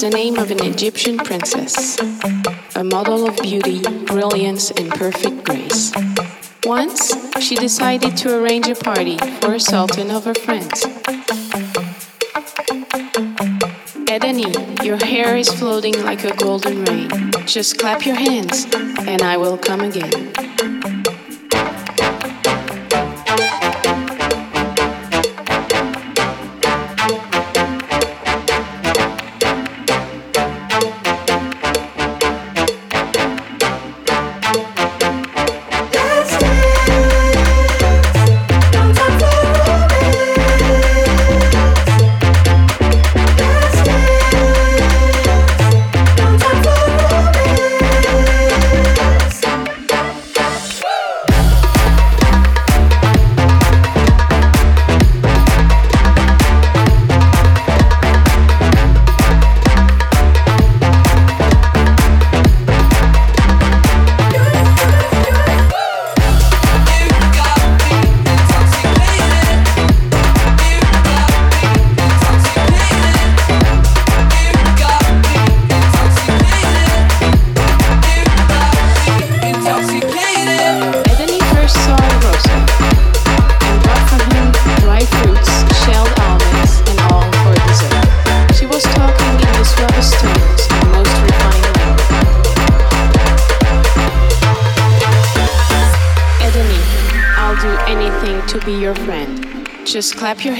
the name of an Egyptian princess, a model of beauty, brilliance, and perfect grace. Once, she decided to arrange a party for a sultan of her friends. Edeni, your hair is floating like a golden rain. Just clap your hands, and I will come again. Clap your hands,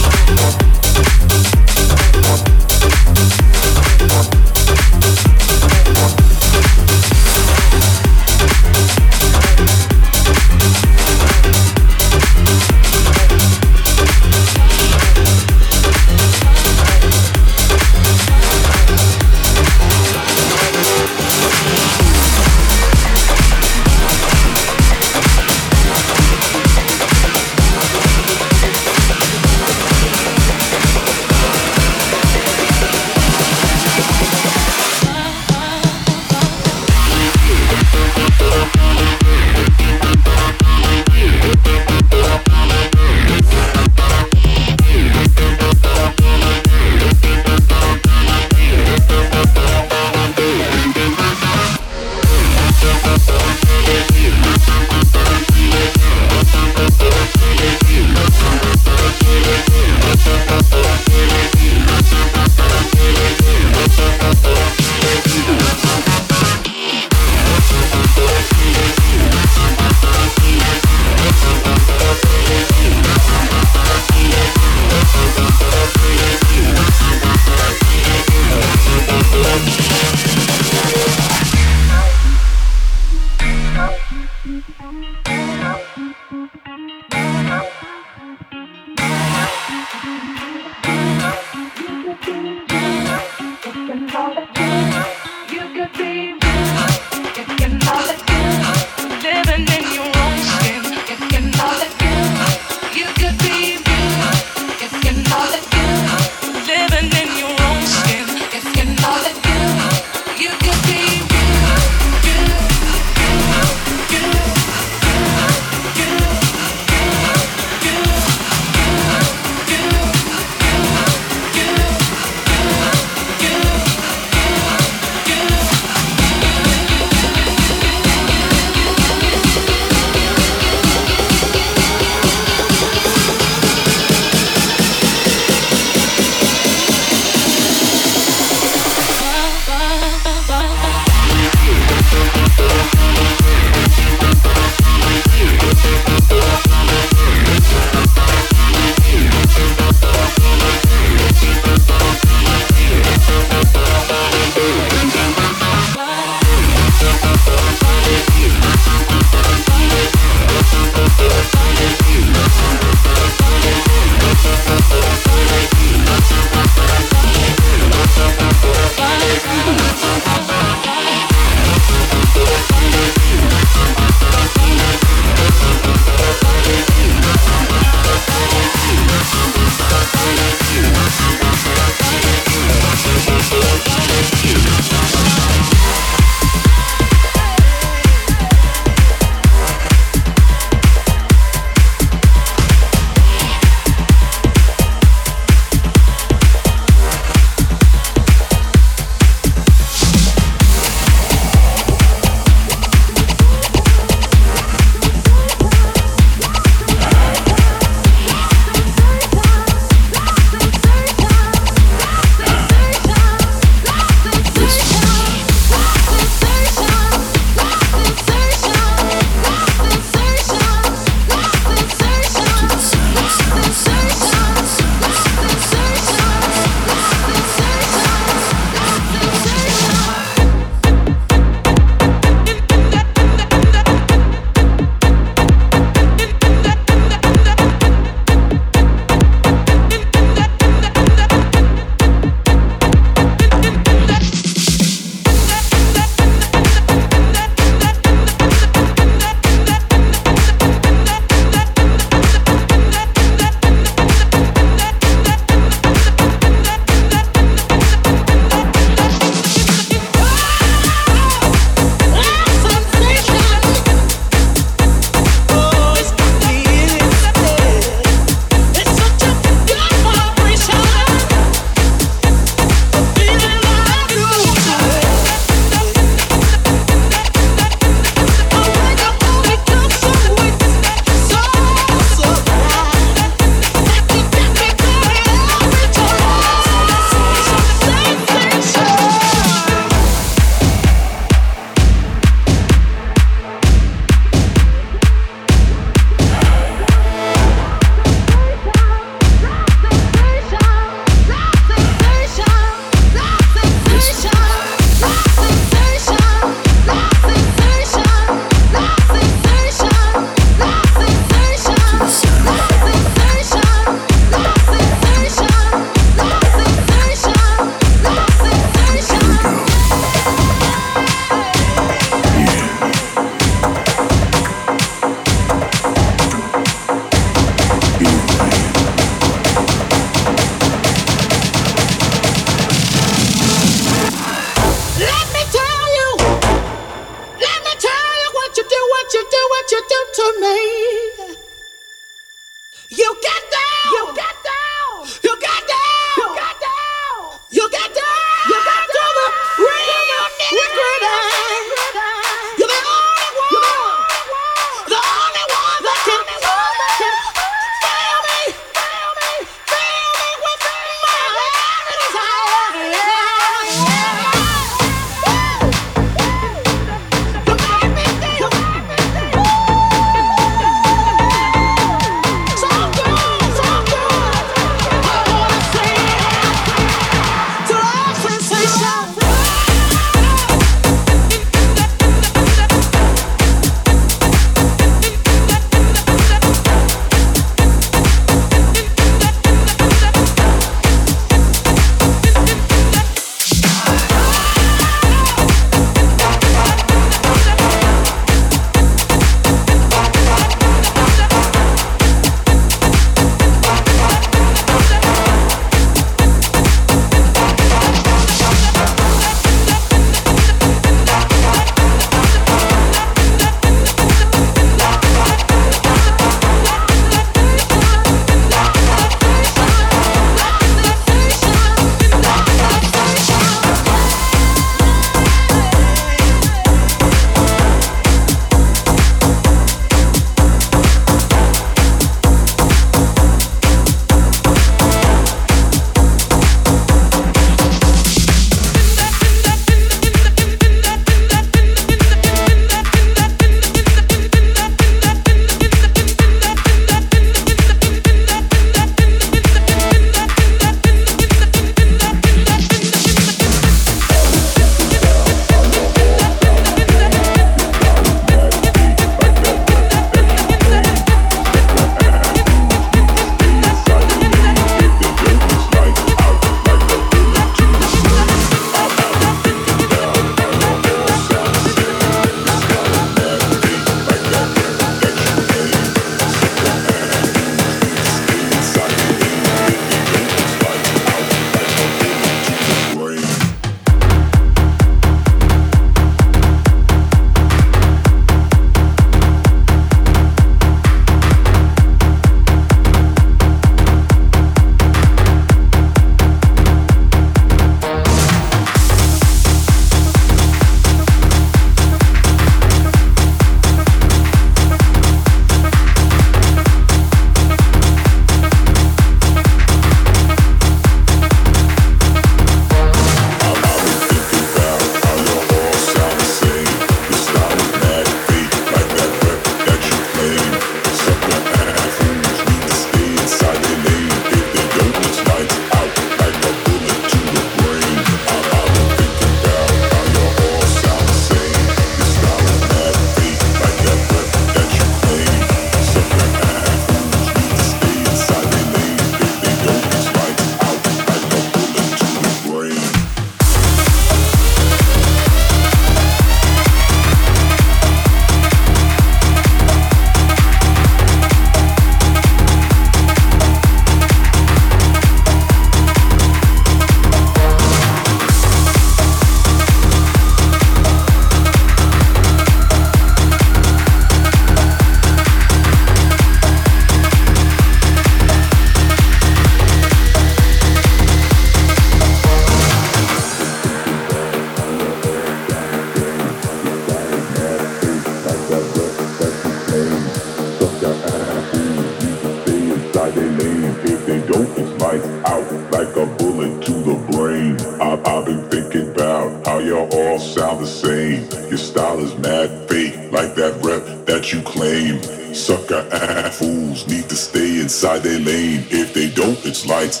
Sunday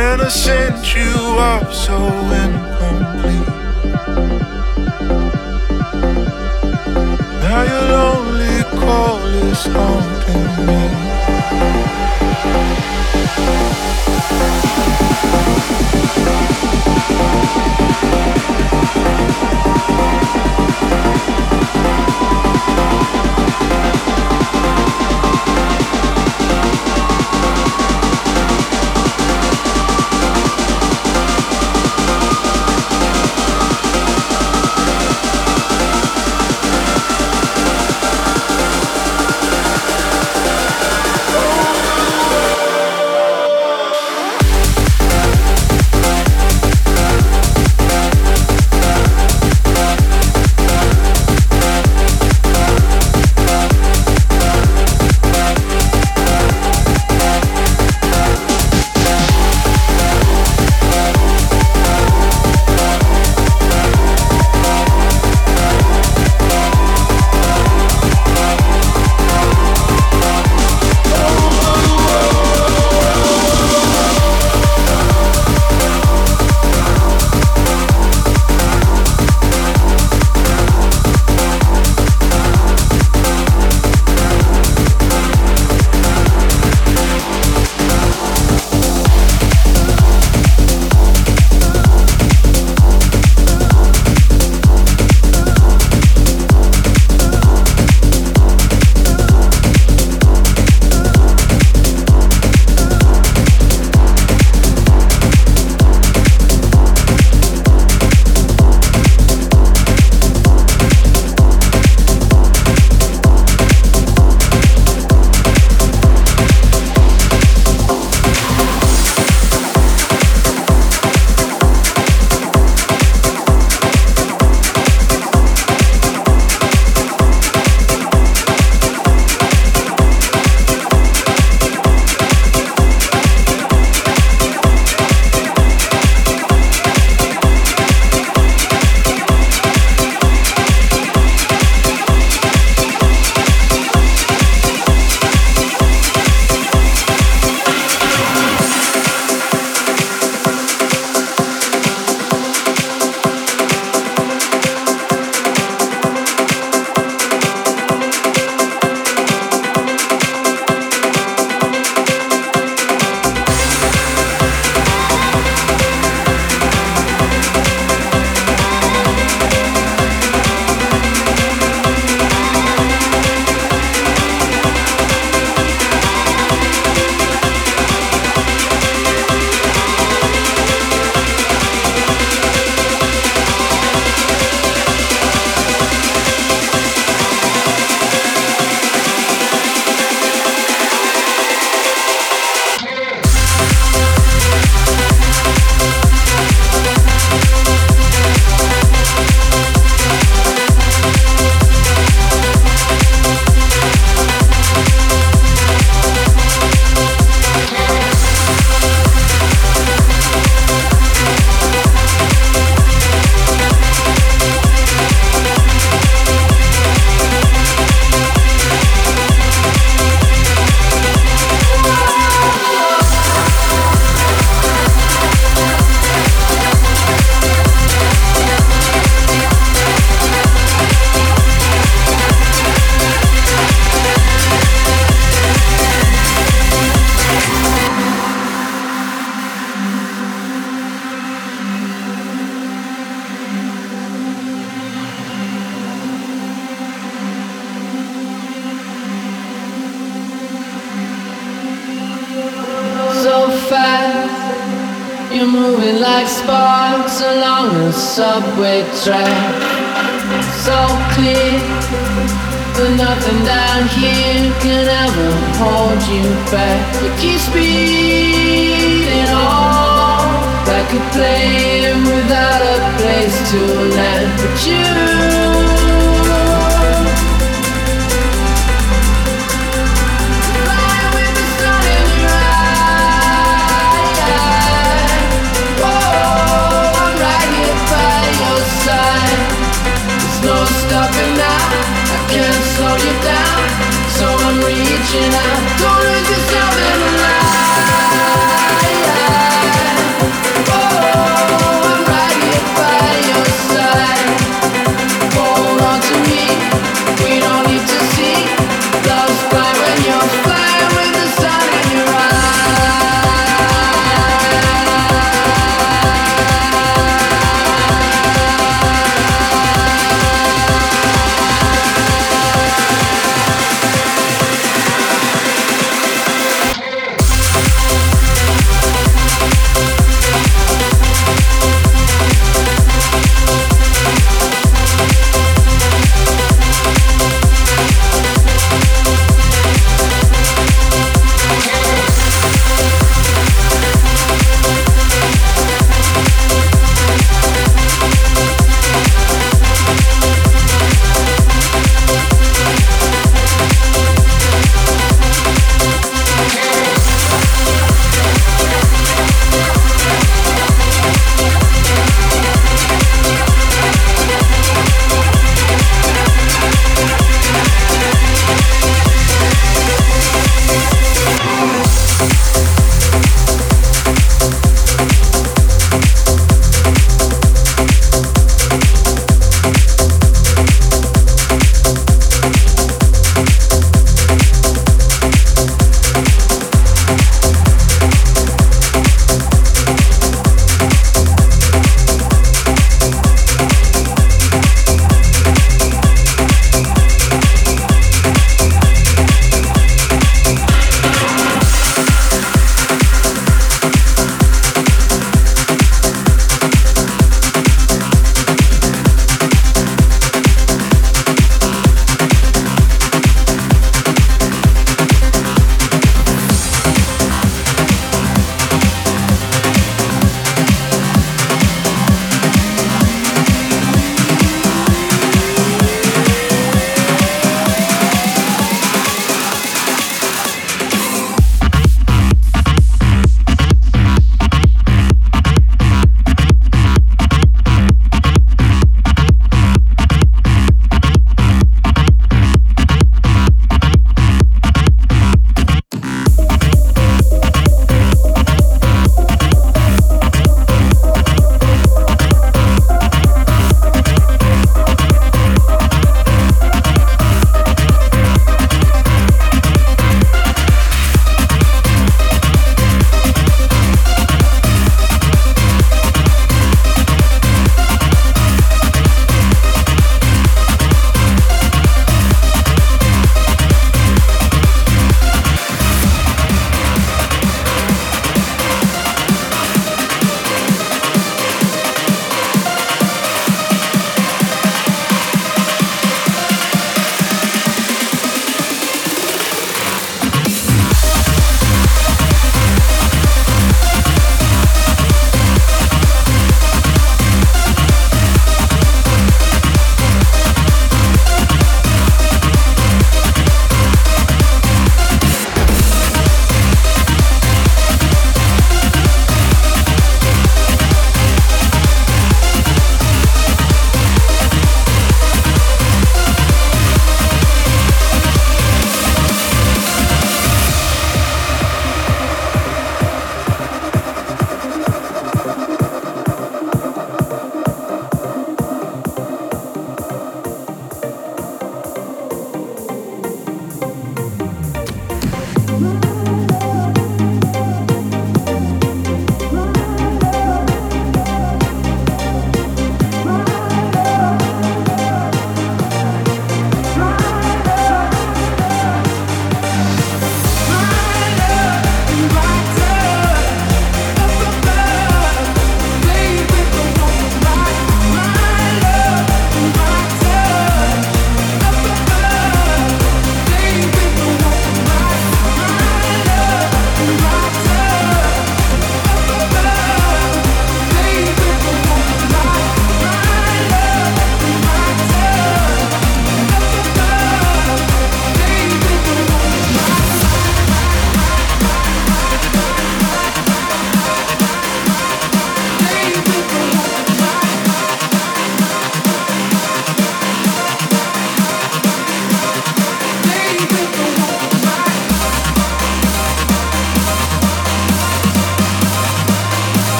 innocent, you are so incomplete. Now your lonely call is haunting me. Thank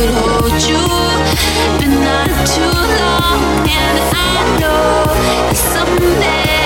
could hold you, but not too long. And I know that someday.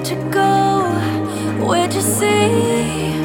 Where'd you go? Where'd you see?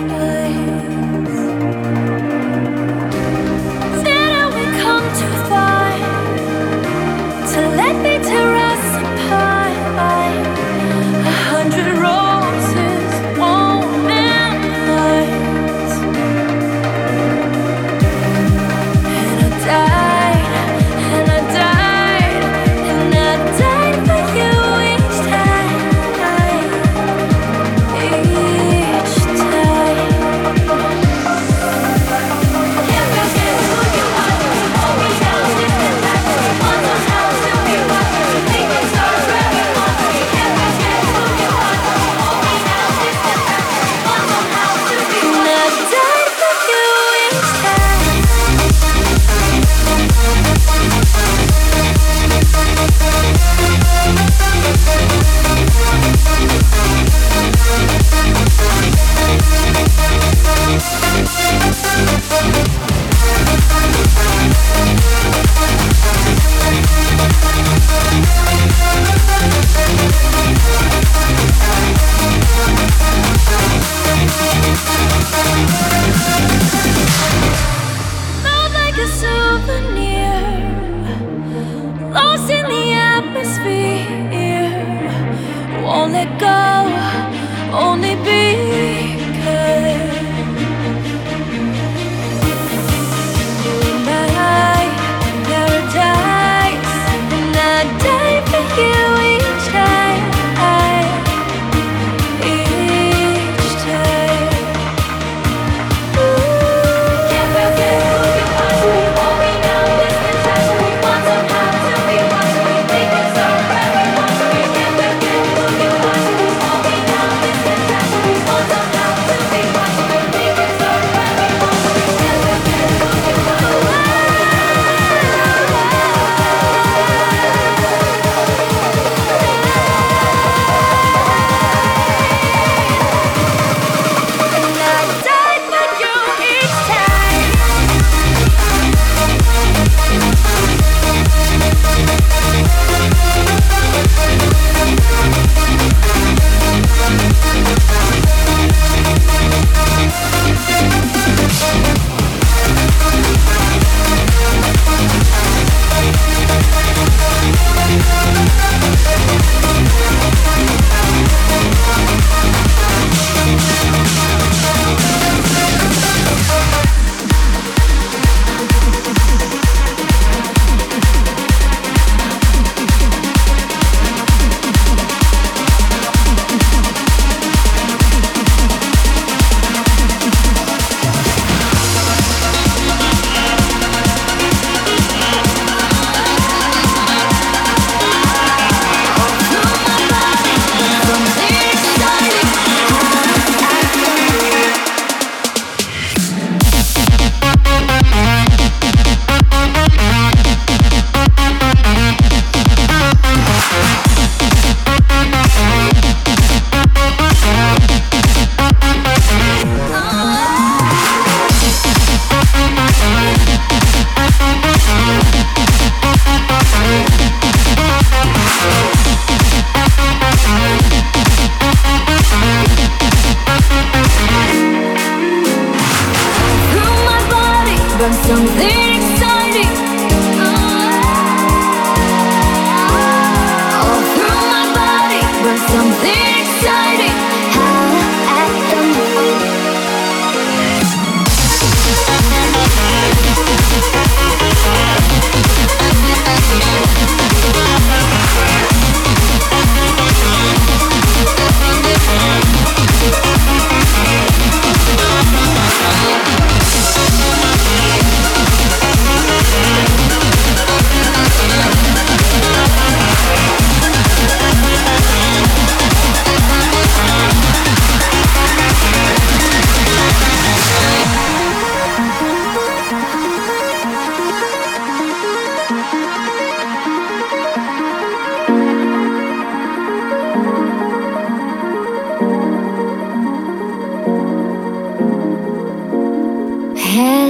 head